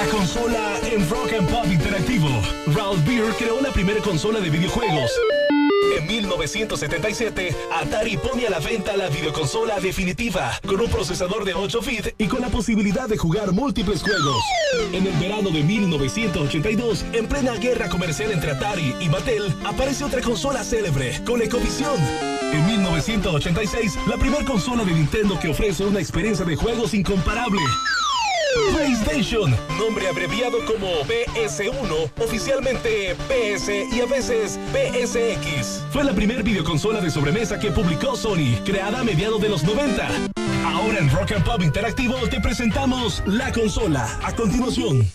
La consola en Rock and Pop Interactivo. Ralph Beer creó la primera consola de videojuegos. En 1977, Atari pone a la venta la videoconsola definitiva, con un procesador de 8 bits y con la posibilidad de jugar múltiples juegos. En el verano de 1982, en plena guerra comercial entre Atari y Mattel, aparece otra consola célebre, ColecoVision. En 1986, la primera consola de Nintendo que ofrece una experiencia de juegos incomparable. PlayStation, nombre abreviado como PS1, oficialmente PS y a veces PSX. Fue la primera videoconsola de sobremesa que publicó Sony, creada a mediados de los 90. Ahora en Rock and Pop Interactivo te presentamos la consola. A continuación.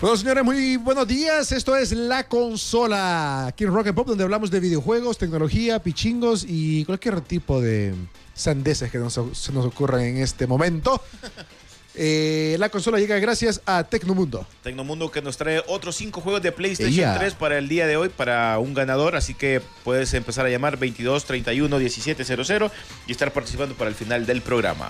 Bueno, señores, muy buenos días. Esto es La Consola, aquí en Rock and Pop, donde hablamos de videojuegos, tecnología, pichingos y cualquier tipo de sandeces que nos, se nos ocurran en este momento. Eh, la consola llega gracias a Tecnomundo. Tecnomundo que nos trae otros cinco juegos de PlayStation Ella. 3 para el día de hoy, para un ganador. Así que puedes empezar a llamar 22 31 1700 y estar participando para el final del programa.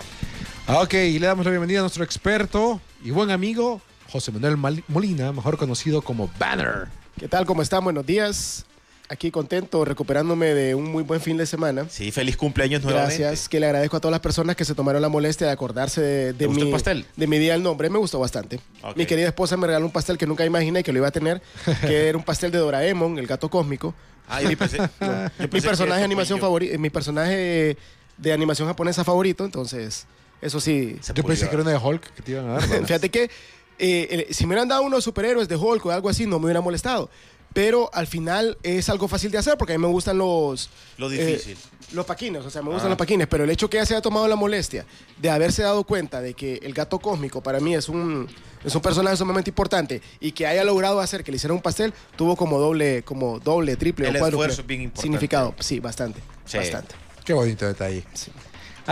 Ah, Ok, y le damos la bienvenida a nuestro experto y buen amigo, José Manuel Molina, mejor conocido como Banner. ¿Qué tal? ¿Cómo están? Buenos días. Aquí contento, recuperándome de un muy buen fin de semana. Sí, feliz cumpleaños nuevamente. Gracias, que le agradezco a todas las personas que se tomaron la molestia de acordarse de, de ¿Te gustó mi, el pastel? de mi día del nombre. Me gustó bastante. Mi querida esposa me regaló un pastel que nunca imaginé que lo iba a tener, que era un pastel de Doraemon, el gato cósmico. Ah, yo pensé, yo mi pensé personaje de animación favorito, mi personaje de animación japonesa favorito, entonces eso sí. Yo pensé que era una de Hulk que te iban a. Fíjate que eh, el- si me hubieran dado unos superhéroes de Hulk o algo así, no me hubiera molestado. Pero al final es algo fácil de hacer porque a mí me gustan los... Lo eh, difícil. los paquines, o sea, me gustan Ah. los paquines, pero el hecho que ella se haya tomado la molestia de haberse dado cuenta de que el gato cósmico para mí es un, es un personaje sumamente importante y que haya logrado hacer que le hiciera un pastel, tuvo como doble, como doble, triple El o cuádruple esfuerzo es bien importante. significado. Sí, bastante, Sí. bastante. Qué bonito detalle.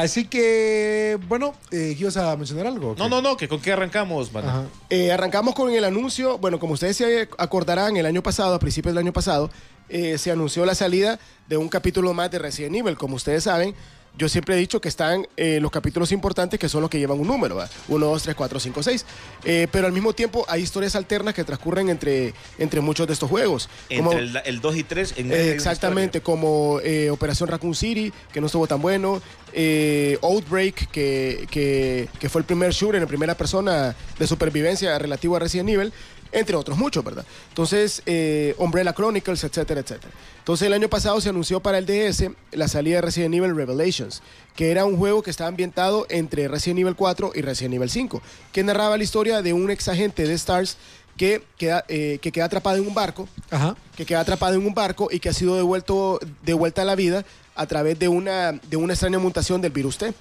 Así que, bueno, eh, ¿ibas a mencionar algo? qué? No, no, no, que con qué arrancamos. Ajá. Eh, arrancamos con el anuncio. Bueno, como ustedes se acordarán, el año pasado, a principios del año pasado, eh, se anunció la salida de un capítulo más de Resident Evil. Como ustedes saben, yo siempre he dicho que están eh, los capítulos importantes que son los que llevan un número, ¿va? 1, 2, 3, 4, 5, 6. Eh, pero al mismo tiempo hay historias alternas que transcurren entre, entre muchos de estos juegos. Como- Entre el, el 2 y 3 en eh, exactamente, como eh, Operación Raccoon City, que no estuvo tan bueno. Eh, Outbreak, que, que, que fue el primer shooter en primera persona de supervivencia relativo a Resident Evil, entre otros muchos, ¿verdad? Entonces, eh, Umbrella Chronicles, etcétera, etcétera. Entonces, el año pasado se anunció para el DS la salida de Resident Evil Revelations, que era un juego que estaba ambientado entre Resident Evil 4 y Resident Evil 5, que narraba la historia de un ex agente de STARS que queda, eh, que queda atrapado en un barco Ajá. que queda atrapado en un barco y que ha sido devuelto de vuelta a la vida a través de una, de una extraña mutación del virus T.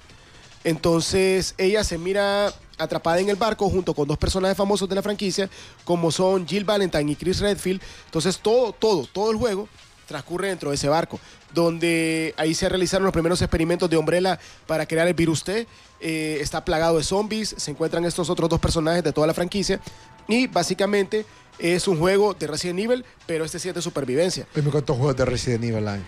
Entonces ella se mira atrapada en el barco junto con dos personajes famosos de la franquicia, como son Jill Valentine y Chris Redfield. Entonces todo, todo, todo el juego transcurre dentro de ese barco, donde ahí se realizaron los primeros experimentos de Umbrella para crear el virus T. Eh, está plagado de zombies, se encuentran estos otros dos personajes de toda la franquicia y básicamente es un juego de Resident Evil, pero este sí es de supervivencia. Cuántos juegos de Resident Evil hay.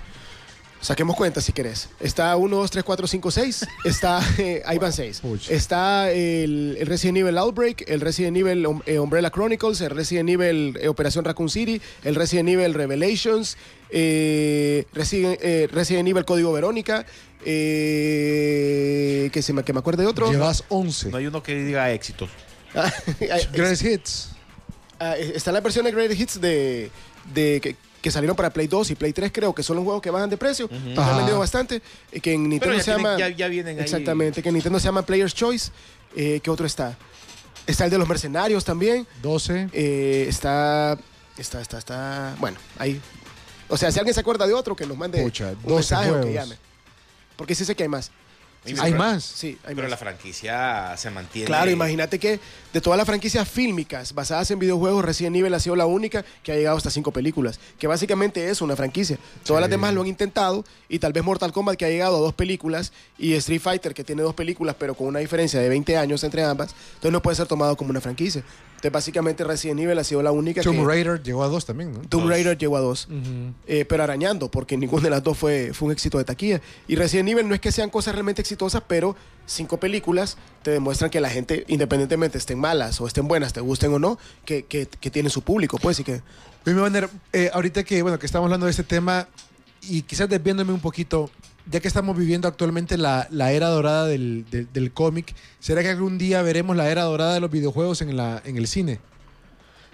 Saquemos cuenta si querés. Está 1, 2, 3, 4, 5, 6. Está, eh, ahí van 6. Pucha. Está el, el Resident Evil Outbreak, el Resident Evil um, eh, Umbrella Chronicles, el Resident Evil eh, Operación Raccoon City, el Resident Evil Revelations, eh, Resident, eh, Resident Evil Código Verónica, eh, que, se me, que me acuerde de otro. Llevas 11. No hay uno que diga éxitos. Ah, Greatest Hits. Ah, está la versión de Greatest Hits de, de que, que salieron para Play 2 y Play 3, creo que son los juegos que bajan de precio. que Ajá. han vendido bastante. eh, que en Nintendo ya se tienen- llama. ya- ya vienen ahí. Exactamente, que en Nintendo se llama Player's Choice. Eh, ¿Qué otro está? Está el de los mercenarios también. 12. Eh, está. Está, está, está. Bueno, ahí. O sea, si alguien se acuerda de otro, que nos mande Pucha, un 12 mensaje o que llame. Porque sí sé que hay más. Hay más. Sí, hay Pero más. la franquicia se mantiene. Claro, imagínate que de todas las franquicias fílmicas basadas en videojuegos, Resident Evil ha sido la única que ha llegado hasta cinco películas, que básicamente es una franquicia. Todas las demás lo han intentado y tal vez Mortal Kombat que ha llegado a dos películas y Street Fighter que tiene dos películas pero con una diferencia de 20 años entre ambas, entonces no puede ser tomado como una franquicia. Entonces básicamente Resident Evil ha sido la única Tomb que... Raider llegó a dos también, ¿no? Tomb Raider llegó a dos, Eh, pero arañando, porque ninguna de las dos fue, fue un éxito de taquilla. Y Resident Evil no es que sean cosas realmente exitosas, pero cinco películas te demuestran que la gente, independientemente estén malas o estén buenas, te gusten o no, que, que, que tienen su público, pues, y que... Eh, ahorita que, bueno, que estamos hablando de este tema y quizás desviándome un poquito, ya que estamos viviendo actualmente la, la era dorada del, del- cómic, ¿será que algún día veremos la era dorada de los videojuegos en, la, en el cine?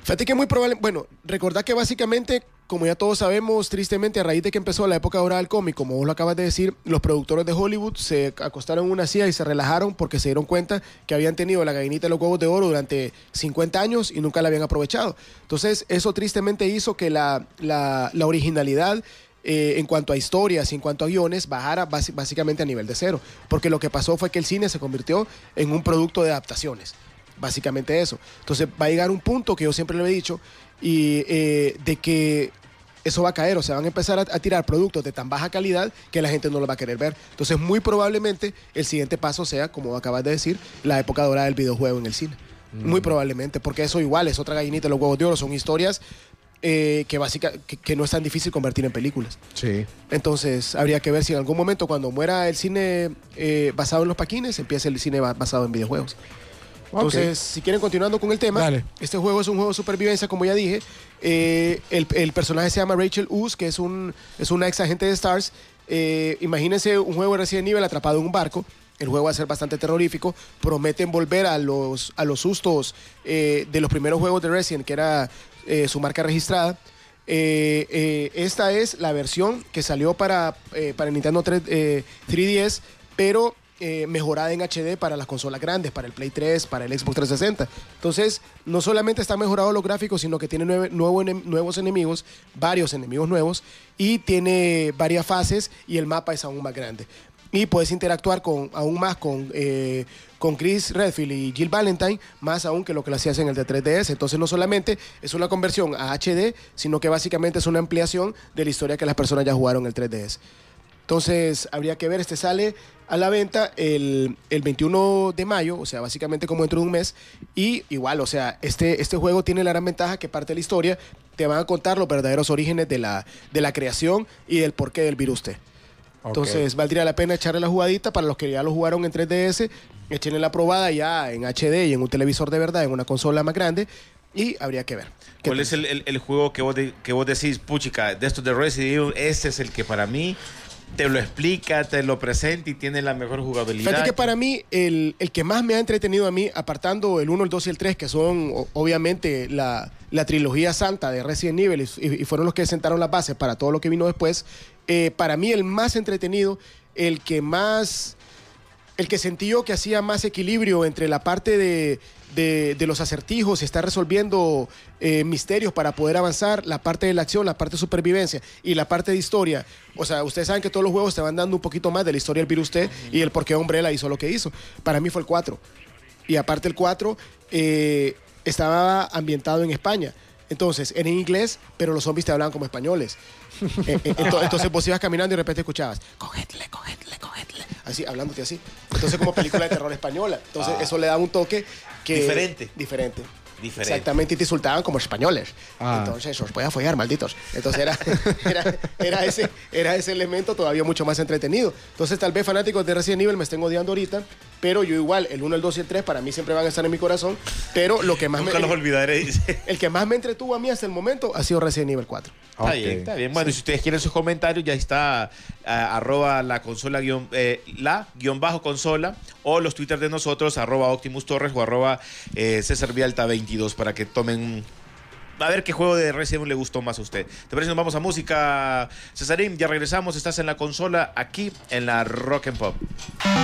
Fíjate que muy probable, bueno, recordad que básicamente, como ya todos sabemos, tristemente a raíz de que empezó la época dorada del cómic, como vos lo acabas de decir, los productores de Hollywood se acostaron en una silla y se relajaron porque se dieron cuenta que habían tenido la gallinita de los huevos de oro durante 50 años y nunca la habían aprovechado. Entonces, eso tristemente hizo que la, la originalidad eh, en cuanto a historias y en cuanto a guiones bajara básicamente a nivel de cero. Porque lo que pasó fue que el cine se convirtió en un producto de adaptaciones. Básicamente eso. Entonces va a llegar un punto que yo siempre lo he dicho y eh, de que eso va a caer, o sea, van a empezar a, a tirar productos de tan baja calidad que la gente no los va a querer ver. Entonces, muy probablemente el siguiente paso sea, como acabas de decir, la época dorada del videojuego en el cine. Muy probablemente, porque eso igual es otra gallinita de los huevos de oro, son historias eh, que, básica, que, que no es tan difícil convertir en películas. Sí. Entonces, habría que ver si en algún momento, cuando muera el cine eh, basado en los paquines, empieza el cine ba- basado en videojuegos. Entonces, si quieren continuando con el tema, Dale. este juego es un juego de supervivencia, como ya dije. Eh, el, el personaje se llama Rachel Us, que es, un, es una ex agente de Stars. Eh, imagínense un juego de Resident Evil atrapado en un barco. El juego va a ser bastante terrorífico. Prometen volver a los, a los sustos eh, de los primeros juegos de Resident, que era eh, su marca registrada. Eh, eh, esta es la versión que salió para, para Nintendo 3, eh, 3DS, pero mejorada en HD para las consolas grandes, para el Play 3, para el Xbox 360. Entonces, no solamente están mejorados los gráficos, sino que tiene nuevo nuevos enemigos, varios enemigos nuevos, y tiene varias fases y el mapa es aún más grande. Y puedes interactuar con, aún más con, eh, con Chris Redfield y Jill Valentine, más aún que lo que lo hacías en el de 3DS. Entonces no solamente es una conversión a HD, sino que básicamente es una ampliación de la historia que las personas ya jugaron en el 3DS. Entonces habría que ver, este sale a la venta el, el 21 de mayo, o sea, básicamente como dentro de un mes. Y igual, o sea, este, este juego tiene la gran ventaja que parte de la historia te van a contar los verdaderos orígenes de la, de la creación y del porqué del virus T. Entonces valdría la pena echarle la jugadita para los que ya lo jugaron en 3DS, echenle la probada ya en HD y en un televisor de verdad, en una consola más grande, y habría que ver. ¿Qué ¿Cuál es el, el- el juego que vos, de- que vos decís, puchica, de estos de Resident Evil, este es el que para mí te lo explica, te lo presenta y tiene la mejor jugabilidad? Fíjate que para mí, el, el que más me ha entretenido a mí, apartando el 1, el 2 y el 3, que son obviamente la, la trilogía santa de Resident Evil y, y fueron los que sentaron las bases para todo lo que vino después, eh, para mí el más entretenido, el que más el que sentí yo que hacía más equilibrio entre la parte de, de- de los acertijos estar resolviendo eh, misterios para poder avanzar, la parte de la acción, la parte de supervivencia y la parte de historia. O sea, ustedes saben que todos los juegos te van dando un poquito más de la historia del virus T y el por qué Umbrella hizo lo que hizo. Para mí fue el 4. Y aparte el 4 eh, estaba ambientado en España. Entonces, era en inglés, pero los zombies te hablaban como españoles. Eh, eh, ento- entonces vos ibas caminando y de repente escuchabas, cogedle, cogedle, cogedle. Así, hablándote así. Entonces, como película de terror española. Entonces, Ah. eso le da un toque que... Diferente. Diferente. Diferente. Exactamente, y te insultaban como españoles. Ah. Entonces, os voy a follar, malditos. Entonces, era, era, era ese, era ese elemento todavía mucho más entretenido. Entonces, tal vez fanáticos de Resident Evil me estén odiando ahorita, pero yo igual, el 1, el 2 y el 3 para mí siempre van a estar en mi corazón. Pero lo que más Nunca me... los olvidaré, dice. El que más me entretuvo a mí hasta el momento ha sido Resident Evil 4. Está Ok. bien, está bien. Bueno, y si ustedes quieren sus comentarios, ya está ah, arroba la consola guion, eh, la guion bajo consola o los twitters de nosotros, arroba Optimus Torres o arroba eh, César Vialta 22 para que tomen a ver qué juego de Resident Evil le gustó más a usted. ¿Te parece? Nos vamos a música. Cesarín, ya regresamos. Estás en la consola aquí en la Rock and Pop.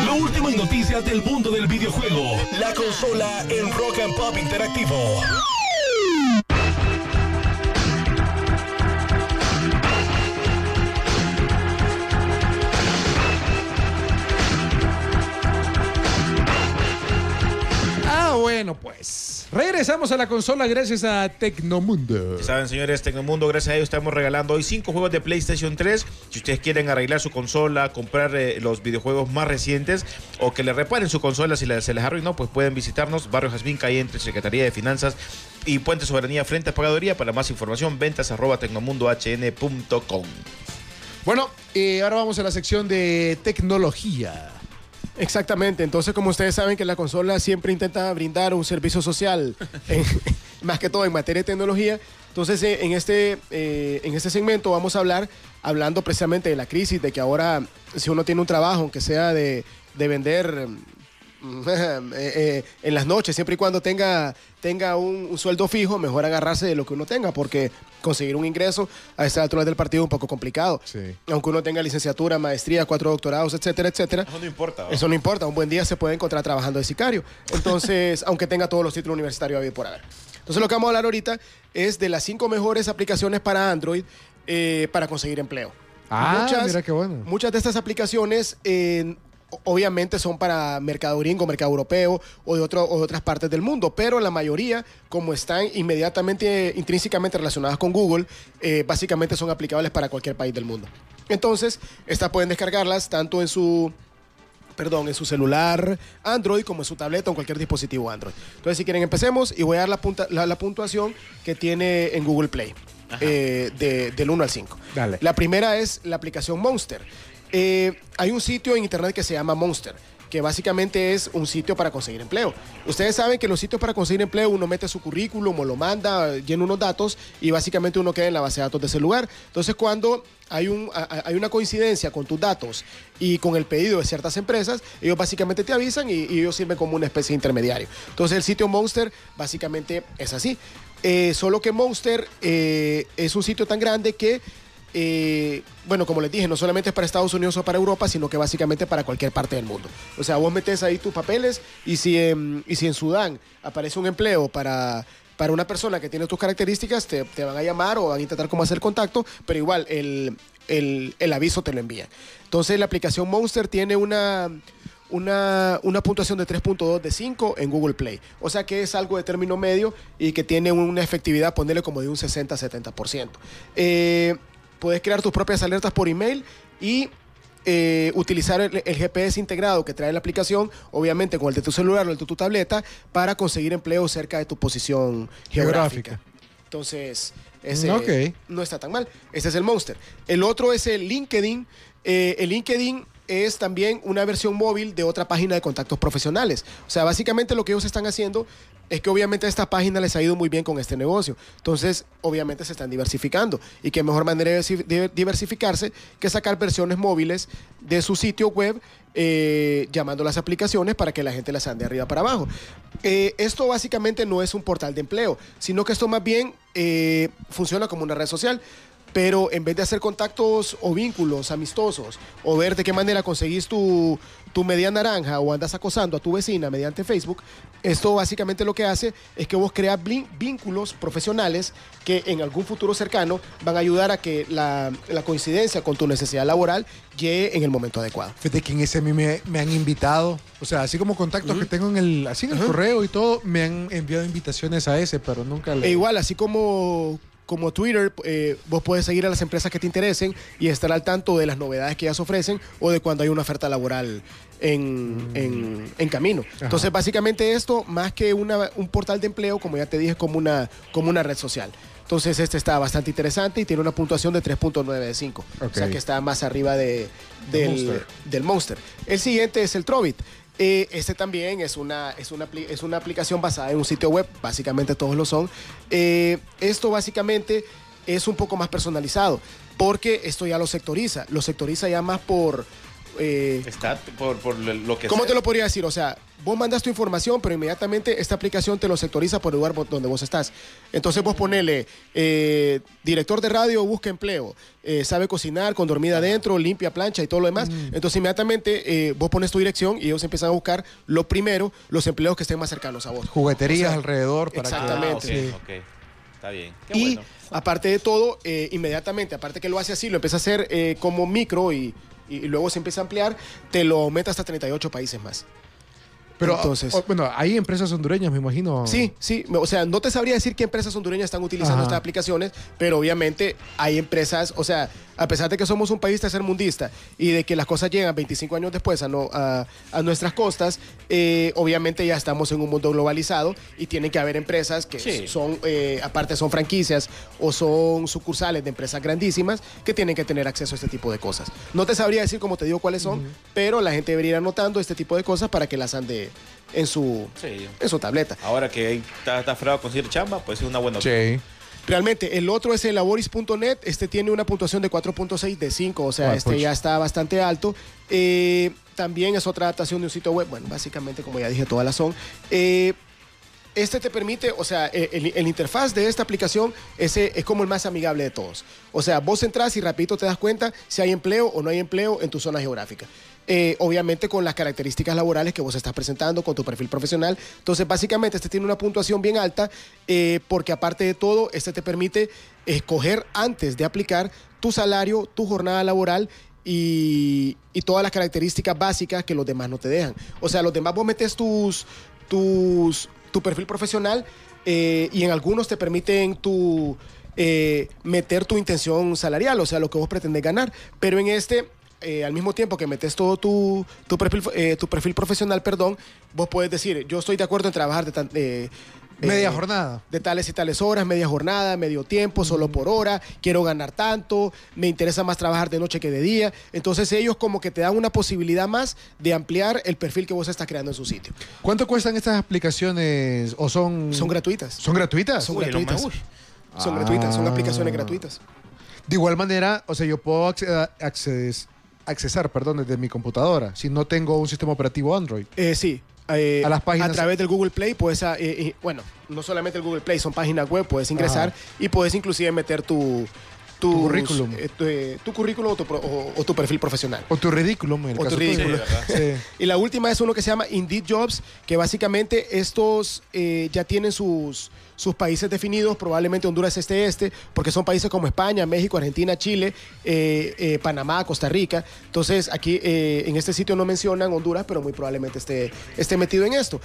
Lo último en noticias del mundo del videojuego. La consola en Rock and Pop Interactivo. Bueno, pues regresamos a la consola gracias a Tecnomundo. Ya saben, señores, Tecnomundo, gracias a ellos estamos regalando hoy cinco juegos de PlayStation 3. Si ustedes quieren arreglar su consola, comprar eh, los videojuegos más recientes o que le reparen su consola si le- se les arruinó, pues pueden visitarnos. Barrio Jazmín, calle entre Secretaría de Finanzas y Puente Soberanía frente a Pagadoría. Para más información, ventas arroba tecnomundohn.com. Bueno, eh, ahora vamos a la sección de tecnología. Exactamente, entonces como ustedes saben que la consola siempre intenta brindar un servicio social, en- más que todo en materia de tecnología, entonces eh, en este, eh, en este segmento vamos a hablar, hablando precisamente de la crisis, de que ahora si uno tiene un trabajo, aunque sea de, de vender en las noches, siempre y cuando tenga, tenga un, un sueldo fijo, mejor agarrarse de lo que uno tenga, porque conseguir un ingreso a esta altura del partido es un poco complicado. Sí. Aunque uno tenga licenciatura, maestría, cuatro doctorados, etcétera, etcétera. Eso no importa. Eso no importa, un buen día se puede encontrar trabajando de sicario. Entonces, aunque tenga todos los títulos universitarios a vivir por haber. Entonces, lo que vamos a hablar ahorita es de las cinco mejores aplicaciones para Android eh, para conseguir empleo. Ah, mira qué bueno. Muchas de estas aplicaciones, eh, obviamente, son para mercado gringo, mercado europeo o de, otro- o de otras partes del mundo, pero la mayoría, como están inmediatamente, intrínsecamente relacionadas con Google, eh, básicamente son aplicables para cualquier país del mundo. Entonces, estas pueden descargarlas tanto en su perdón, en su celular Android como en su tableta o en cualquier dispositivo Android. Entonces, si quieren, empecemos y voy a dar la, punta- la, la puntuación que tiene en Google Play, eh, de- del 1 al 5. Dale. La primera es la aplicación Monster. Eh, hay un sitio en internet que se llama Monster que básicamente es un sitio para conseguir empleo. Ustedes saben que los sitios para conseguir empleo uno mete su currículum o lo manda, llena unos datos y básicamente uno queda en la base de datos de ese lugar. Entonces cuando hay, un, hay una coincidencia con tus datos y con el pedido de ciertas empresas, ellos básicamente te avisan y, y ellos sirven como una especie de intermediario. Entonces el sitio Monster básicamente es así. Eh, solo que Monster eh, es un sitio tan grande que eh, bueno, como les dije, no solamente es para Estados Unidos o para Europa, sino que básicamente para cualquier parte del mundo. O sea, vos metes ahí tus papeles y si en, y si en Sudán aparece un empleo para, para una persona que tiene tus características, te, te van a llamar o van a intentar cómo hacer contacto, pero igual el, el- el aviso te lo envían. Entonces la aplicación Monster tiene una... Una, una puntuación de 3.2 de 5 en Google Play. O sea que es algo de término medio y que tiene una efectividad, ponerle como de un 60-70%. Eh, puedes crear tus propias alertas por email y eh, utilizar el, el GPS integrado que trae la aplicación, obviamente con el de tu celular o el de tu tableta, para conseguir empleo cerca de tu posición geográfica. Geográfica. Entonces, ese no está tan mal. Este es el Monster. El otro es el LinkedIn. Eh, el LinkedIn es también una versión móvil de otra página de contactos profesionales. O sea, básicamente lo que ellos están haciendo es que obviamente a esta página les ha ido muy bien con este negocio. Entonces, obviamente se están diversificando. Y qué mejor manera de diversi- de diversificarse que sacar versiones móviles de su sitio web eh, llamando las aplicaciones para que la gente las ande arriba para abajo. Eh, esto básicamente no es un portal de empleo, sino que esto más bien eh, funciona como una red social. Pero en vez de hacer contactos o vínculos amistosos o ver de qué manera conseguís tu, tu media naranja o andas acosando a tu vecina mediante Facebook, esto básicamente lo que hace es que vos creas vínculos profesionales que en algún futuro cercano van a ayudar a que la, la coincidencia con tu necesidad laboral llegue en el momento adecuado. Fíjate que en ese a mí me, me han invitado, o sea, así como contactos que tengo en el, así en el correo y todo, me han enviado invitaciones a ese, pero nunca le... E igual, así como, como Twitter, eh, vos puedes seguir a las empresas que te interesen y estar al tanto de las novedades que ellas ofrecen o de cuando hay una oferta laboral en, en- en camino. Entonces, básicamente esto, más que una- un portal de empleo, como ya te dije, es como una, como una red social. Entonces, este está bastante interesante y tiene una puntuación de 3.9 de 5. O sea que está más arriba de, del, Monster. del Monster. El siguiente es el Trovit. Eh, este también es una, es, una, es una aplicación basada en un sitio web, básicamente todos lo son. Eh, esto básicamente es un poco más personalizado, porque esto ya lo sectoriza, lo sectoriza ya más por... eh, Está por, por lo que ¿Cómo sea. te lo podría decir? O sea, vos mandas tu información, pero inmediatamente esta aplicación te lo sectoriza por el lugar donde vos estás. Entonces vos ponele, eh, director de radio busca empleo, eh, sabe cocinar con dormida adentro, limpia plancha y todo lo demás. Entonces inmediatamente eh, vos pones tu dirección y ellos empiezan a buscar lo primero, los empleos que estén más cercanos a vos. Jugueterías O sea, alrededor para que... exactamente. Ah, ok, Sí. ok. Está bien. Qué Y bueno. aparte de todo, eh, inmediatamente, aparte que lo hace así, lo empieza a hacer eh, como micro y, y luego se empieza a ampliar, te lo aumenta hasta 38 países más. Pero, Entonces, o- bueno, hay empresas hondureñas, me imagino. Sí, sí, o sea, no te sabría decir qué empresas hondureñas están utilizando Ajá. estas aplicaciones, pero obviamente hay empresas, o sea, a pesar de que somos un país tercermundista y de que las cosas llegan 25 años después a, no- a, a nuestras costas, eh, obviamente ya estamos en un mundo globalizado y tienen que haber empresas que Sí. son, eh, aparte son franquicias o son sucursales de empresas grandísimas que tienen que tener acceso a este tipo de cosas. No te sabría decir, como te digo, cuáles son, pero la gente debería ir anotando este tipo de cosas para que las ande en su, Sí. en su tableta. Ahora que ahí está, está fregado conseguir chamba, pues es una buena opción. Sí. Realmente, el otro es el laboris.net. Este tiene una puntuación de 4.6 de 5, o sea, Ah, este pucha. ya está bastante alto. Eh, también es otra adaptación de un sitio web. Bueno, básicamente, como ya dije, todas las son. Eh, este te permite, o sea, eh, el, el interfaz de esta aplicación es, eh, es como el más amigable de todos. O sea, vos entras y rapidito te das cuenta si hay empleo o no hay empleo en tu zona geográfica. Eh, obviamente con las características laborales que vos estás presentando, con tu perfil profesional. Entonces, básicamente, este tiene una puntuación bien alta eh, porque aparte de todo, este te permite escoger antes de aplicar tu salario, tu jornada laboral y, y todas las características básicas que los demás no te dejan. O sea, los demás vos metes tus, tus, tu perfil profesional eh, y en algunos te permiten tu, meter tu intención salarial, o sea, lo que vos pretendes ganar. Pero en este, eh, al mismo tiempo que metes todo tu, tu, perfil, eh, tu perfil profesional, perdón, vos puedes decir, yo estoy de acuerdo en trabajar de tan- eh, Media eh, jornada. de tales y tales horas, media jornada, medio tiempo, solo por hora, quiero ganar tanto, me interesa más trabajar de noche que de día. Entonces ellos como que te dan una posibilidad más de ampliar el perfil que vos estás creando en su sitio. ¿Cuánto cuestan estas aplicaciones? ¿O son, Son gratuitas. ¿Son gratuitas? Son Uy, gratuitas. uy. Son Ah. gratuitas, son aplicaciones gratuitas. De igual manera, o sea, yo puedo acce- acces- accesar, perdón, desde mi computadora, si no tengo un sistema operativo Android. Eh, sí. eh, A las páginas- a través del Google Play puedes, ah, eh, eh, bueno, no solamente el Google Play, son páginas web, puedes ingresar Ajá. y puedes inclusive meter tu, Tu currículum. eh, tu, eh, tu currículum o tu, pro- o- o tu perfil profesional. O tu ridículo, en el O tu caso ridículo. tuyo. Sí, Sí. Y la última es uno que se llama Indeed Jobs, que básicamente estos eh, ya tienen sus, sus países definidos, probablemente Honduras este este, porque son países como España, México, Argentina, Chile, eh, eh, Panamá, Costa Rica. Entonces aquí eh, en este sitio no mencionan Honduras, pero muy probablemente esté, esté metido en esto.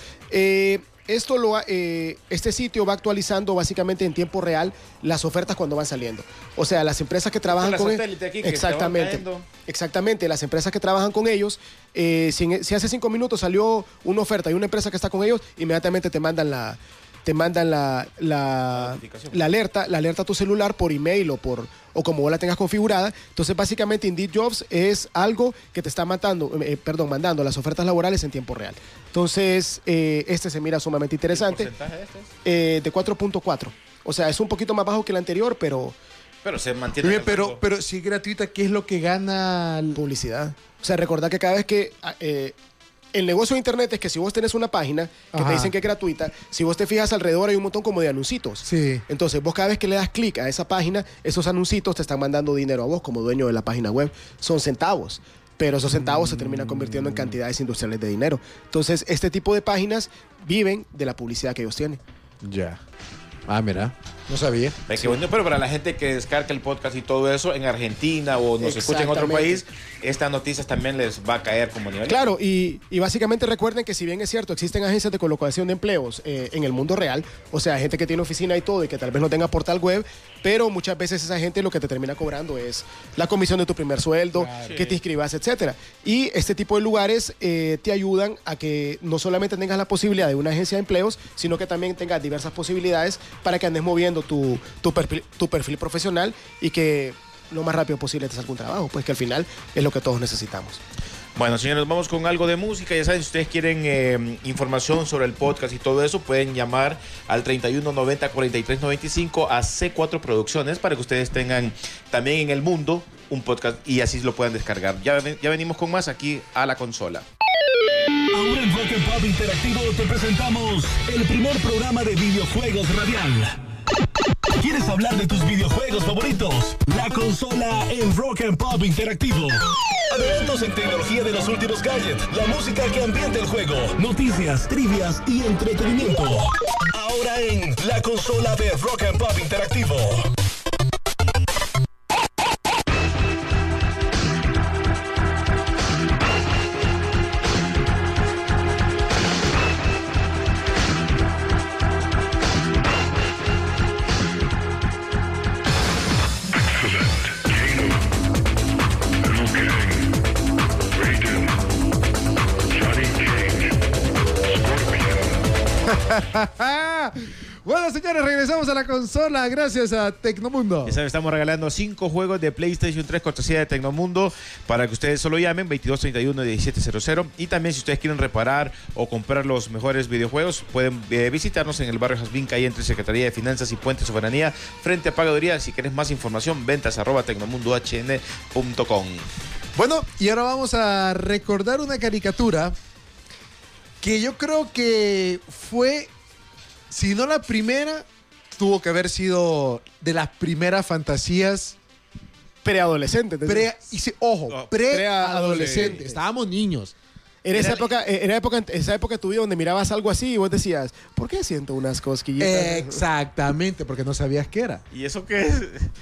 Esto lo, eh, este sitio va actualizando básicamente en tiempo real las ofertas cuando van saliendo. O sea, las empresas que trabajan con te van exactamente, exactamente, las empresas que trabajan con ellos, eh, si, en- si hace cinco minutos salió una oferta y una empresa que está con ellos, inmediatamente te mandan la te mandan la, la, alerta, la alerta a tu celular por email o por o como vos la tengas configurada. Entonces, básicamente Indeed Jobs es algo que te está mandando, eh, perdón, mandando las ofertas laborales en tiempo real. Entonces, eh, este se mira sumamente interesante. ¿El porcentaje de este es? Eh, de 4.4. O sea, es un poquito más bajo que el anterior, pero Pero se mantiene. Bien, pero, pero si es gratuita, ¿qué es lo que gana? publicidad. O sea, recordad que cada vez que ah, eh, el negocio de internet es que si vos tenés una página que Ajá. te dicen que es gratuita, si vos te fijas alrededor hay un montón como de anuncios. Sí. Entonces, vos cada vez que le das clic a esa página, esos anuncios te están mandando dinero a vos como dueño de la página web. Son centavos. Pero esos centavos se terminan convirtiendo en cantidades industriales de dinero. Entonces, este tipo de páginas viven de la publicidad que ellos tienen. Ya. Ah, mira. No sabía. Que bueno, pero para la gente que descarga el podcast y todo eso en Argentina o nos escucha en otro país, estas noticias también les va a caer como nivel. Claro, y, y básicamente recuerden que si bien es cierto, existen agencias de colocación de empleos eh, en el mundo real, o sea, gente que tiene oficina y todo y que tal vez no tenga portal web, pero muchas veces esa gente lo que te termina cobrando es la comisión de tu primer sueldo, que te inscribas, etcétera. Y este tipo de lugares eh, te ayudan a que no solamente tengas la posibilidad de una agencia de empleos, sino que también tengas diversas posibilidades para que andes moviendo tu, tu, perfil, tu perfil profesional y que lo más rápido posible te salga un trabajo, pues que al final es lo que todos necesitamos. Bueno, señores, vamos con algo de música. Ya saben, si ustedes quieren eh, información sobre el podcast y todo eso, pueden llamar al 3190 4395 a C4 Producciones para que ustedes tengan también en el mundo un podcast y así lo puedan descargar. Ya, ya venimos con más aquí a la consola. Ahora en Rock and Pop Interactivo te presentamos el primer programa de videojuegos radial. ¿Quieres hablar de tus videojuegos favoritos? La consola en Rock and Pop Interactivo. Adelantos en tecnología de los últimos gadgets, la música que ambienta el juego, noticias, trivias y entretenimiento. Ahora en la consola de Rock and Pop Interactivo. Regresamos a la consola gracias a Tecnomundo. Ya saben, estamos regalando cinco juegos de PlayStation 3 cortesía de Tecnomundo para que ustedes solo llamen 2231-1700. Y también si ustedes quieren reparar o comprar los mejores videojuegos, pueden eh, visitarnos en el barrio Jazmín, calle entre Secretaría de Finanzas y Puente Soberanía, frente a Pagaduría. Si quieres más información, ventas arroba tecnomundohn.com. Bueno, y ahora vamos a recordar una caricatura que yo creo que fue, si no la primera, tuvo que haber sido de las primeras fantasías Preadolescente. pre, ojo, No, preadolescente. Estábamos niños. Era esa época, eh, era época, esa época de tu vida donde mirabas algo así y vos decías, ¿por qué siento unas cosquillitas? Exactamente, porque no sabías qué era. ¿Y eso qué es?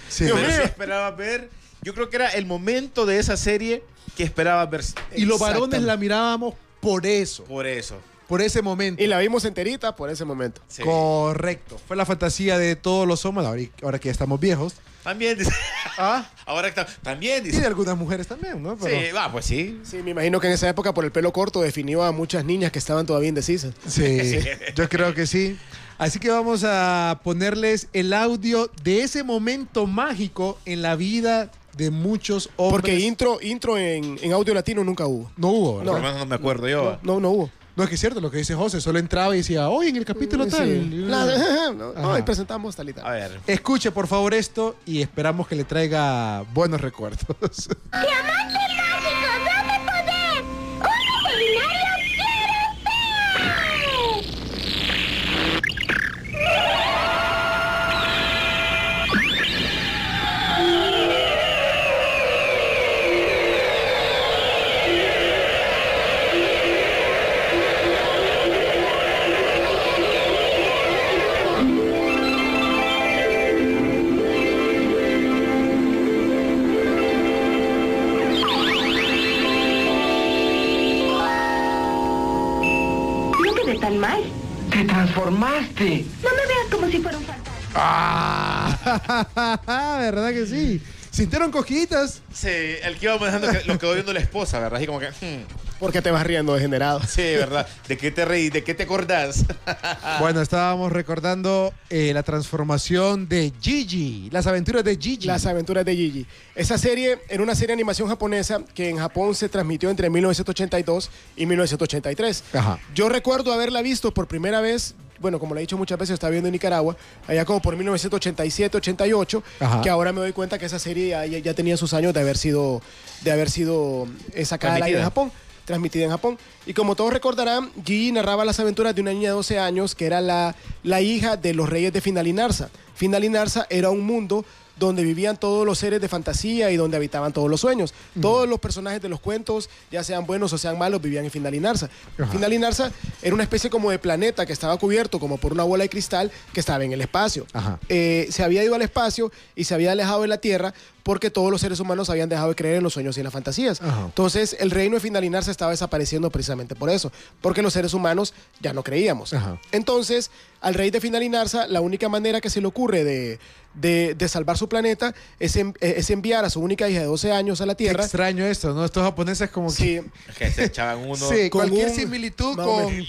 Sí. Pero Dios sí mío. esperaba ver. Yo creo que era el momento de esa serie que esperaba ver. Y los varones la mirábamos por eso, Por eso. Por ese momento. Y la vimos enterita por ese momento. Sí. Correcto. Fue la fantasía de todos los hombres, ahora, ahora que ya estamos viejos. También dice. Ah, Ahora que también y de dice. algunas mujeres también, ¿no? Pero- Sí, va, pues sí. Sí, me imagino que en esa época por el pelo corto definió a muchas niñas que estaban todavía indecisas. Sí, yo creo que sí. Así que vamos a ponerles el audio de ese momento mágico en la vida de muchos hombres. Porque intro, intro en, en audio latino nunca hubo. no hubo, Por ¿verdad? lo menos no me acuerdo yo. No, no hubo. No, es que es cierto lo que dice José, solo entraba y decía, hoy en el capítulo Sí. tal. La- no, no, Ajá. y presentamos tal y tal. A ver. Escuche por favor esto y esperamos que le traiga buenos recuerdos. ¡Diamante No me veas como si fuera un fantasma. ah, ¿verdad que sí? ¿Sintieron cosquillitas? Sí, el que iba manejando que- lo quedó viendo la esposa, ¿verdad? Así como que. hmm, ¿Por qué te vas riendo, degenerado? sí, ¿verdad? ¿De qué te reí? ¿De qué te acordás? Bueno, estábamos recordando eh, la transformación de Gigi, las aventuras de Gigi. Las aventuras de Gigi. Esa serie era una serie de animación japonesa que en Japón se transmitió entre 1982 y 1983. Ajá. Yo recuerdo haberla visto por primera vez, bueno, como lo he dicho muchas veces, estaba viendo en Nicaragua, allá como por 1987-88, Ajá. que ahora me doy cuenta que esa serie ya, tenía sus años de haber sido, de haber sido eh, sacada al aire en. Japón transmitida en Japón. Y como todos recordarán, Gigi narraba las aventuras de una niña de 12 años que era la, la hija de los reyes de Finalinarza. Finalinarza era un mundo donde vivían todos los seres de fantasía y donde habitaban todos los sueños. Todos los personajes de los cuentos, ya sean buenos o sean malos, vivían en Finalinarza. Ajá. Finalinarza era una especie como de planeta que estaba cubierto como por una bola de cristal que estaba en el espacio. Ajá. Eh, se había ido al espacio y se había alejado de la Tierra porque todos los seres humanos habían dejado de creer en los sueños y en las fantasías. Ajá. Entonces, el reino de Finalinar se estaba desapareciendo precisamente por eso, porque los seres humanos ya no creíamos. Ajá. Entonces, al rey de Finalinarza, la única manera que se le ocurre de, de- de salvar su planeta es, en- es enviar a su única hija de 12 años a la Qué Tierra. extraño esto, ¿no? Estos japoneses como que... Sí, que se echaban uno. Sí, con cualquier un- similitud con,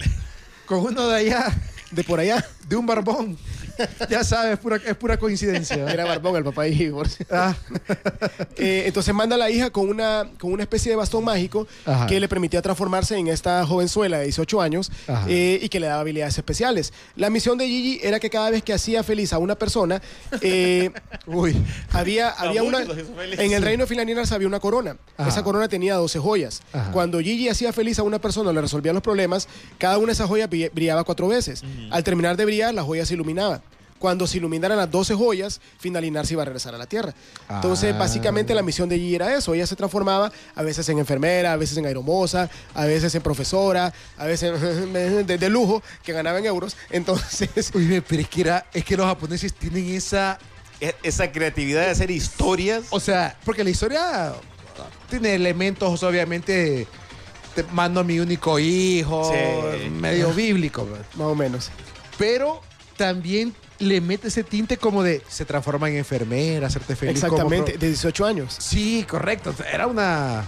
con uno de allá, de por allá. de un barbón. Ya sabes, es pura, es pura coincidencia. Era Barbón, el papá de Igor. Ah, Eh, entonces manda a la hija con una, con una especie de bastón mágico Ajá. que le permitía transformarse en esta jovenzuela de 18 años eh, y que le daba habilidades especiales. La misión de Gigi era que cada vez que hacía feliz a una persona, eh, uy. había, había una... En el reino de Filaninas había una corona. Ajá. Esa corona tenía 12 joyas. Ajá. Cuando Gigi hacía feliz a una persona, le resolvía los problemas, cada una de esas joyas bri- brillaba cuatro veces. Al terminar de brillar, la joya se iluminaba. Cuando se iluminaran las 12 joyas, Finalinar se iba a regresar a la Tierra. Entonces, Ah. básicamente la misión de Gigi era eso. Ella se transformaba a veces en enfermera, a veces en aeromoza, a veces en profesora, a veces de, de lujo, que ganaba en euros. Entonces, Uy, pero es que, era, es que los japoneses tienen esa... E- Esa creatividad de hacer historias. O sea, porque la historia tiene elementos, obviamente, te mando a mi único hijo, Sí. medio bíblico, más o menos. pero también le mete ese tinte como de se transforma en enfermera, hacerte feliz. Exactamente, de 18 años. Sí, correcto. Era una...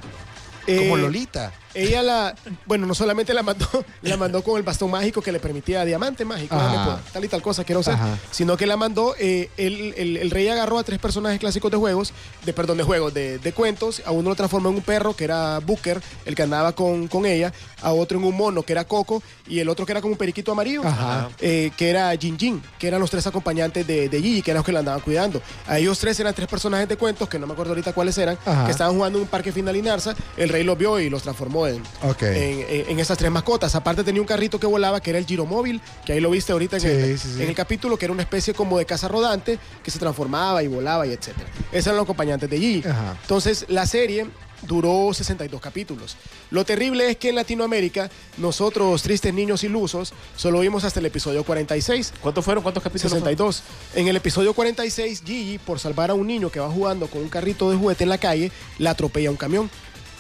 Eh, como Lolita. Ella la, bueno, no solamente la mandó, la mandó con el bastón mágico que le permitía diamante mágico, dale, tal y tal cosa, quiero ser, Ajá. sino que la mandó, eh, el, el- el rey agarró a tres personajes clásicos de juegos, de perdón, de juegos, de, de cuentos, a uno lo transformó en un perro que era Booker, el que andaba con, con ella, a otro en un mono que era Coco, y el otro que era como un periquito amarillo, eh, que era Jin Jin, que eran los tres acompañantes de, de Gigi, que eran los que la andaban cuidando. A ellos tres eran tres personajes de cuentos, que no me acuerdo ahorita cuáles eran, Ajá. que estaban jugando en un parque final Inarsa. El rey los vio y los transformó en, Ok. en, en- en esas tres mascotas. Aparte tenía un carrito que volaba, que era el giromóvil, que ahí lo viste ahorita en, Sí, el, sí, sí. en el capítulo, que era una especie como de casa rodante, que se transformaba y volaba y etcétera. Esos eran los acompañantes de Gigi. Ajá. Entonces, la serie duró 62 capítulos. Lo terrible es que en Latinoamérica, nosotros, tristes niños ilusos, solo vimos hasta el episodio 46. ¿Cuántos fueron? ¿Cuántos capítulos? fueron? 62. En el episodio 46, Gigi, por salvar a un niño que va jugando con un carrito de juguete en la calle, la atropella un camión.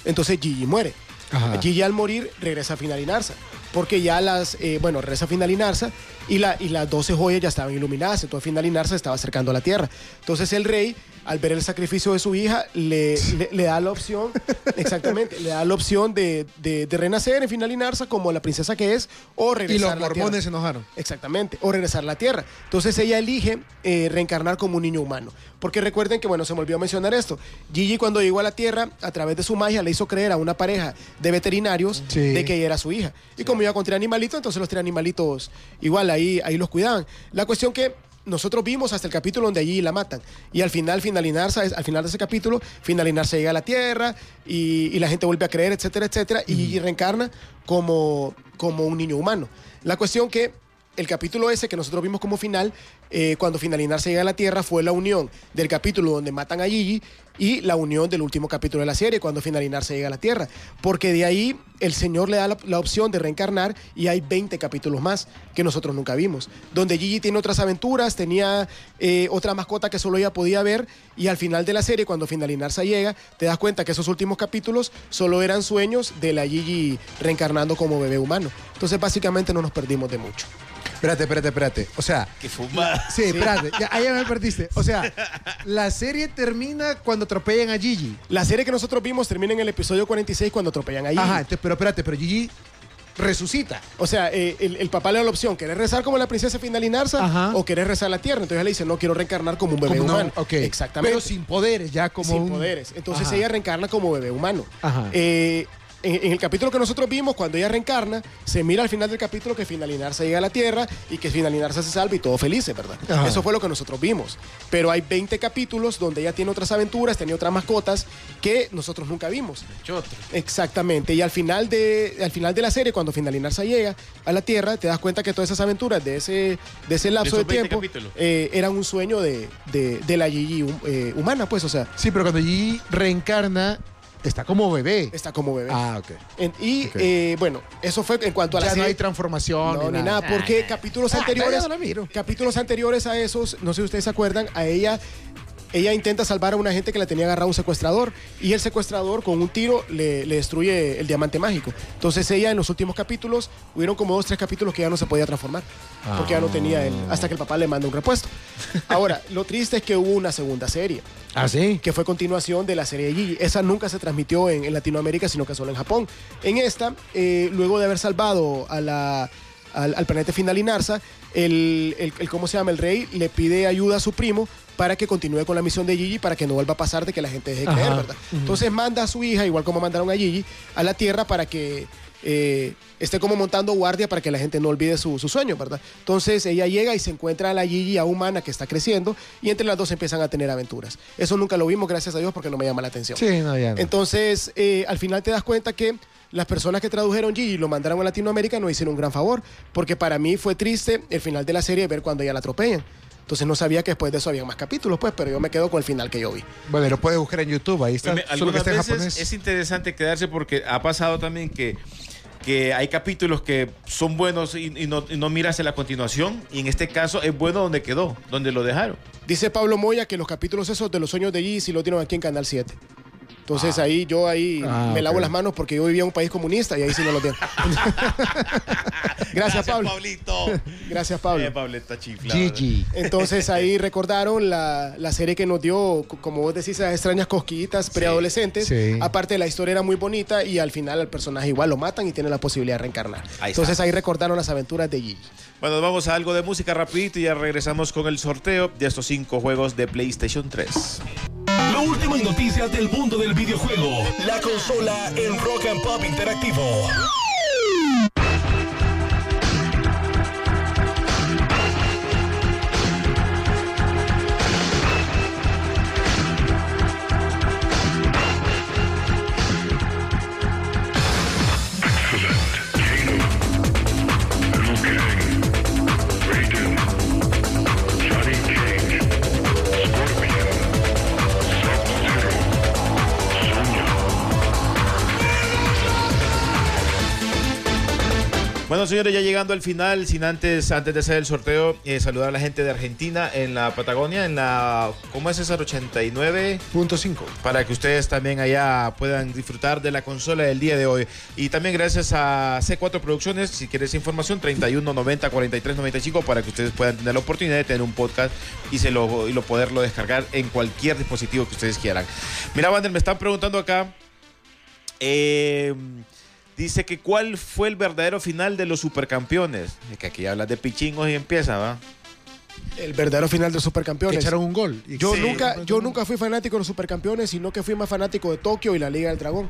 Entonces Gigi muere. Ajá. Gigi al morir regresa a Finalinarza. Porque ya las, eh, bueno, regresa a Finalinarza y, la, y las 12 joyas ya estaban iluminadas. Entonces Finalinarza estaba acercando a la tierra. Entonces el rey, al ver el sacrificio de su hija, le, le- le da la opción, exactamente, le da la opción de, de- de renacer en Finalinarza como la princesa que es o regresar Y los a la tierra. mormones se enojaron. Exactamente, o regresar a la Tierra. Entonces ella elige eh, reencarnar como un niño humano. Porque recuerden que, bueno, se me olvidó mencionar esto. Gigi cuando llegó a la Tierra, a través de su magia, le hizo creer a una pareja de veterinarios Sí. de que ella era su hija. Y como iba con tres animalitos, entonces los tres animalitos igual ahí, ahí los cuidaban. La cuestión que nosotros vimos hasta el capítulo donde allí la matan. Y al final, Finalinarza, es- al final de ese capítulo, Finalinarza llega a la Tierra y, y la gente vuelve a creer, etcétera, etcétera. Y Gigi reencarna como, como un niño humano. La cuestión que el capítulo ese que nosotros vimos como final, eh, cuando Finalinarza llega a la Tierra, fue la unión del capítulo donde matan a Gigi y la unión del último capítulo de la serie, cuando Finalinarza llega a la Tierra. Porque de ahí el Señor le da la, opción de reencarnar y hay 20 capítulos más que nosotros nunca vimos. Donde Gigi tiene otras aventuras, tenía eh, otra mascota que solo ella podía ver y al final de la serie, cuando Finalinarza llega, te das cuenta que esos últimos capítulos solo eran sueños de la Gigi reencarnando como bebé humano. Entonces básicamente no nos perdimos de mucho. Espérate, espérate, espérate. O sea, Que fumada. sí, espérate. Ya, ahí ya me perdiste. O sea, la serie termina cuando atropellan a Gigi. La serie que nosotros vimos termina en el episodio 46 cuando atropellan a Gigi. Ajá, entonces, pero espérate, pero Gigi resucita. O sea, eh, el, el papá le da la opción, ¿querés rezar como la princesa Finalinarza Ajá. o querés rezar a la tierra? Entonces él le dice, no, quiero reencarnar como un bebé Como no, humano. ok. Exactamente. Pero sin poderes, ya como sin un- poderes. Entonces Ajá. ella reencarna como bebé humano. Ajá. Eh, en, en el capítulo que nosotros vimos, cuando ella reencarna, se mira al final del capítulo que Finalinarza llega a la Tierra y que Finalinarza se salva y todo felices, ¿verdad? Ajá. Eso fue lo que nosotros vimos. Pero hay 20 capítulos donde ella tiene otras aventuras, tenía otras mascotas que nosotros nunca vimos. Exactamente. Y al final de, al final de la serie, cuando Finalinarza llega a la Tierra, te das cuenta que todas esas aventuras de ese, de ese lapso de, esos 20 tiempo eh, eran un sueño de, de- de la Gigi eh, humana, pues, o sea, Sí, pero cuando Gigi reencarna, está como bebé. está como bebé. Ah, ok. En- y Ok. eh, bueno, eso fue en cuanto a la Ya no serie. hay transformación. No, ni nada, porque capítulos Ah, anteriores, ya no la miro. capítulos anteriores a esos, no sé si ustedes se acuerdan, a ella, ella intenta salvar a una gente que la tenía agarrado un secuestrador y el secuestrador con un tiro le, le destruye el diamante mágico. Entonces ella en los últimos capítulos, hubieron como dos, tres capítulos que ya no se podía transformar, porque ya no tenía el, hasta que el papá le manda un repuesto. Ahora, lo triste es que hubo una segunda serie Ah, sí. que fue continuación de la serie de Gigi. Esa nunca se transmitió en, en Latinoamérica, sino que solo en Japón. En esta, eh, luego de haber salvado a la, al, al planeta Finalinarza, el, el, el- ¿cómo se llama? El rey le pide ayuda a su primo para que continúe con la misión de Gigi para que no vuelva a pasar de que la gente deje de creer, ¿verdad? Entonces manda a su hija, igual como mandaron a Gigi, a la Tierra para que eh, esté como montando guardia para que la gente no olvide su, su sueño, ¿verdad? Entonces ella llega y se encuentra a la Gigi, a humana que está creciendo, y entre las dos empiezan a tener aventuras. Eso nunca lo vimos, gracias a Dios, porque no me llama la atención. Sí, no, ya no. Entonces, eh, al final te das cuenta que las personas que tradujeron Gigi y lo mandaron a Latinoamérica no hicieron un gran favor, porque para mí fue triste el final de la serie ver cuando ya la atropellan. Entonces no sabía que después de eso había más capítulos, pues, pero yo me quedo con el final que yo vi. Bueno, lo puedes buscar en YouTube, ahí está. Me- Solo que Algunas está en veces japonés. es interesante quedarse porque ha pasado también que, que hay capítulos que son buenos y, y no, y no miras en la continuación. Y en este caso es bueno donde quedó, donde lo dejaron. Dice Pablo Moya que los capítulos esos de los sueños de Gigi sí lo tienen aquí en Canal 7. Entonces ahí yo ahí Ah, me lavo las manos porque yo vivía en un país comunista y ahí sí no lo tienen. Gracias, Pablo. Pablito. Gracias, Pablo. Eh, Pablo está chiflado. GG. Entonces ahí recordaron la, la serie que nos dio, co- como vos decís, esas extrañas cosquillitas preadolescentes. Sí. Aparte la historia era muy bonita y al final al personaje igual lo matan y tiene la posibilidad de reencarnar. Ahí está. Entonces ahí recordaron las aventuras de Gigi. Bueno, vamos a algo de música rapidito y ya regresamos con el sorteo de estos cinco juegos de PlayStation 3. Lo último en noticias del mundo del videojuego. La consola en Rock and Pop Interactivo. Bueno, señores, ya llegando al final, sin antes, antes de hacer el sorteo, eh, saludar a la gente de Argentina en la Patagonia, en la, ¿cómo es César? 89, Punto 5. para que ustedes también allá puedan disfrutar de la consola del día de hoy. Y también gracias a C4 Producciones, si quieres información, 31 90 43 95, para que ustedes puedan tener la oportunidad de tener un podcast y, se lo, y lo poderlo descargar en cualquier dispositivo que ustedes quieran. Mira, Wander, me están preguntando acá. eh, Dice que cuál fue el verdadero final de los supercampeones. Es que aquí hablas de pichingos y empieza, ¿va? El verdadero final de Que Supercampeones. echaron un gol. Yo, Sí. nunca, yo nunca fui fanático de los Supercampeones, sino que fui más fanático de Tokio y la Liga del Dragón.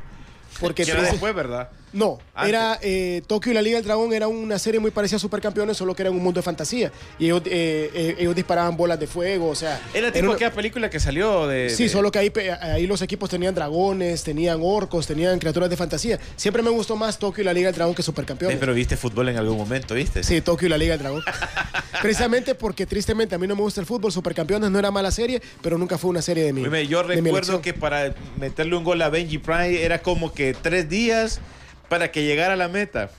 Porque después, ¿verdad? No, Antes. era eh, Tokio y la Liga del Dragón era una serie muy parecida a Supercampeones, solo que era en un mundo de fantasía. Y ellos, eh, eh, ellos disparaban bolas de fuego, o sea... Era tipo una- aquella película que salió de. Sí, de- solo que ahí, los equipos tenían dragones, tenían orcos, tenían criaturas de fantasía. Siempre me gustó más Tokio y la Liga del Dragón que Supercampeones. pero viste fútbol en algún momento, ¿viste? Sí, Tokio y la Liga del Dragón. Precisamente porque tristemente a mí no me gusta el fútbol, Supercampeones no era mala serie, pero nunca fue una serie de Oíme, yo recuerdo que para meterle un gol a Benji Prime era como que tres días para que llegara a la meta.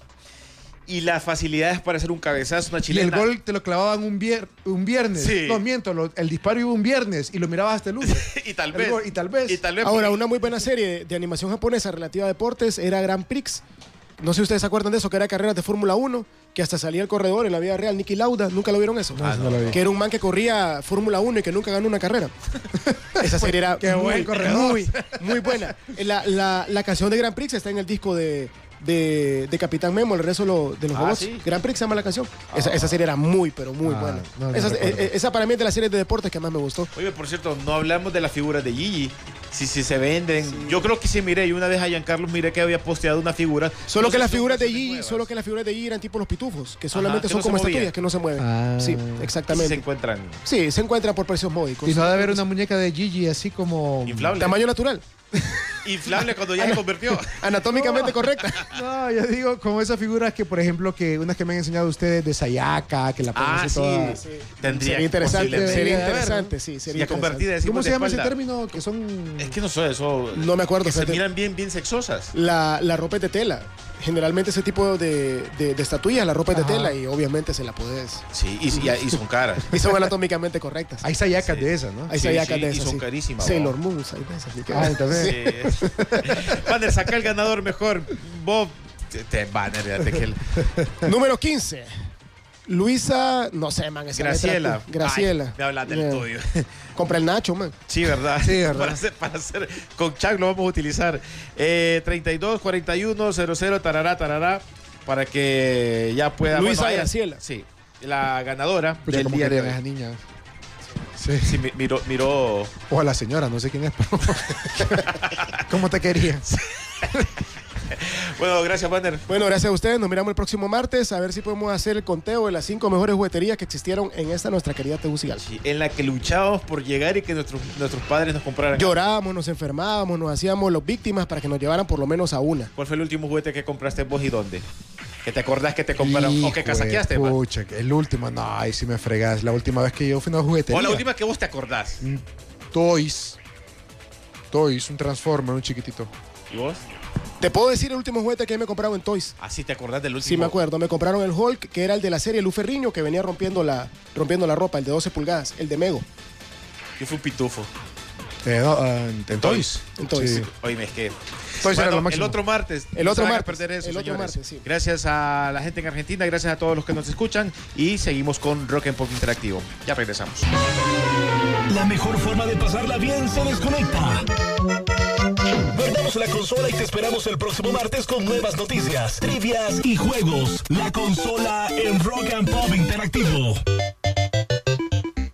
Y las facilidades para hacer un cabezazo, una Y el chilena. gol te lo clavaban un, vier- un viernes. Sí. No, miento, lo- el disparo iba un viernes y lo mirabas hasta el lunes. y tal vez. gol, y tal vez. Y tal vez. Ahora, una muy buena serie de, de animación japonesa relativa a deportes era Grand Prix. No sé si ustedes se acuerdan de eso, que era carreras de Fórmula 1, que hasta salía el corredor en la vida real, Nicky Lauda. ¿Nunca lo vieron eso? No, lo vi. Que era un man que corría Fórmula 1 y que nunca ganó una carrera. Esa serie era Qué muy, buen corredor. muy, muy buena. La, la- la canción de Grand Prix está en el disco de, de, de Capitán Memo, el resto de, lo- de los Ah, robots. ¿sí? Grand Prix se llama la canción. Esa, esa serie era muy, pero muy Ah, buena. no, no esa, recuerdo. eh, esa para mí es de las series de deportes que más me gustó. Oye, por cierto, no hablamos de las figuras de Gigi. Si, si se venden. Yo creo que sí miré. Y una vez a Giancarlo miré que había posteado una figura. Solo No que las figuras de Gigi, nuevas. solo que las figuras de Gigi eran tipo los pitufos, que solamente que son como estatuillas, que no se mueven. Ah. Sí, Y si exactamente. se encuentran Sí, se encuentran por precios módicos. Y no ha de haber una muñeca de Gigi así como. inflables. Tamaño natural, Inflable cuando ya se convirtió. anatómicamente correcta. No, yo digo, como esas figuras que, por ejemplo, que unas que me han enseñado ustedes de Sayaka, que la ponen Ah, así sí. toda- Tendría Sería interesante, sería interesante, sí, sería convertida ¿Cómo se llama ese término? Que son. Es que no sé, eso. No me acuerdo, Que se miran bien, bien sexosas. La, la ropa es de tela. Generalmente ese tipo de, de, de estatuillas, la ropa es de Ajá. tela y obviamente se la puedes. Sí, y, y- y son caras. Y son anatómicamente correctas. Hay Sayacas Sí. de esas, ¿no? Ahí sí, se sí, de y esas, son sí. carísimas, Sailor. Moon, hay de esas, así que- Ah, también. Sí. Banner, saca el ganador mejor. Bob. Banner, fíjate que el- Número 15. Luisa, no sé, man. esa Graciela. letra- Graciela. Ay, me hablas del Yeah. tuyo. Compra el Nacho, man. Sí, ¿verdad? Sí, ¿verdad? Para hacer, para hacer, con Chuck lo vamos a utilizar. Eh, 32, 41, 00, tarará, tarará, para que ya pueda... Luisa bueno, Graciela. Sí, la ganadora Pucha, del día de esa niña. Sí. Sí, mi- miró, miró... O a la señora, no sé quién es, pero. ¿Cómo te quería? Bueno, gracias, Banner. Bueno, gracias a ustedes. Nos miramos el próximo martes a ver si podemos hacer el conteo de las cinco mejores jugueterías que existieron en esta nuestra querida Tegucigalpa. Sí, en la que luchábamos por llegar y que nuestros, nuestros padres nos compraran. Llorábamos, nos enfermábamos, nos hacíamos los víctimas para que nos llevaran por lo menos a una. ¿Cuál fue el último juguete que compraste vos y dónde? ¿Que te acordás que te compraron o Hijo que de casaqueaste? Pucha, que el último, no, ahí sí me fregas. La última vez que yo fui a una juguetería. O la última que vos te acordás. Toys. Toys, un Transformer, un chiquitito. ¿Y vos? Te puedo decir el último juguete que me compraron en Toys. Así te acordás del último. Sí, me acuerdo. Me compraron el Hulk, que era el de la serie Luz Ferriño, que venía rompiendo la, rompiendo la ropa, el de 12 pulgadas, el de Mego. Yo fui un pitufo. Eh, no, ah, en, en Toys. En Toys. Sí. Oíme, es que. Toys era Bueno, lo máximo. el otro martes. El otro martes, perder eso, el otro señores. martes, sí. Gracias a la gente en Argentina, gracias a todos los que nos escuchan y seguimos con Rock and Pop Interactivo. Ya regresamos. La mejor forma de pasarla bien se desconecta. La consola y te esperamos el próximo martes con nuevas noticias, trivias y juegos. La consola en Rock and Pop Interactivo.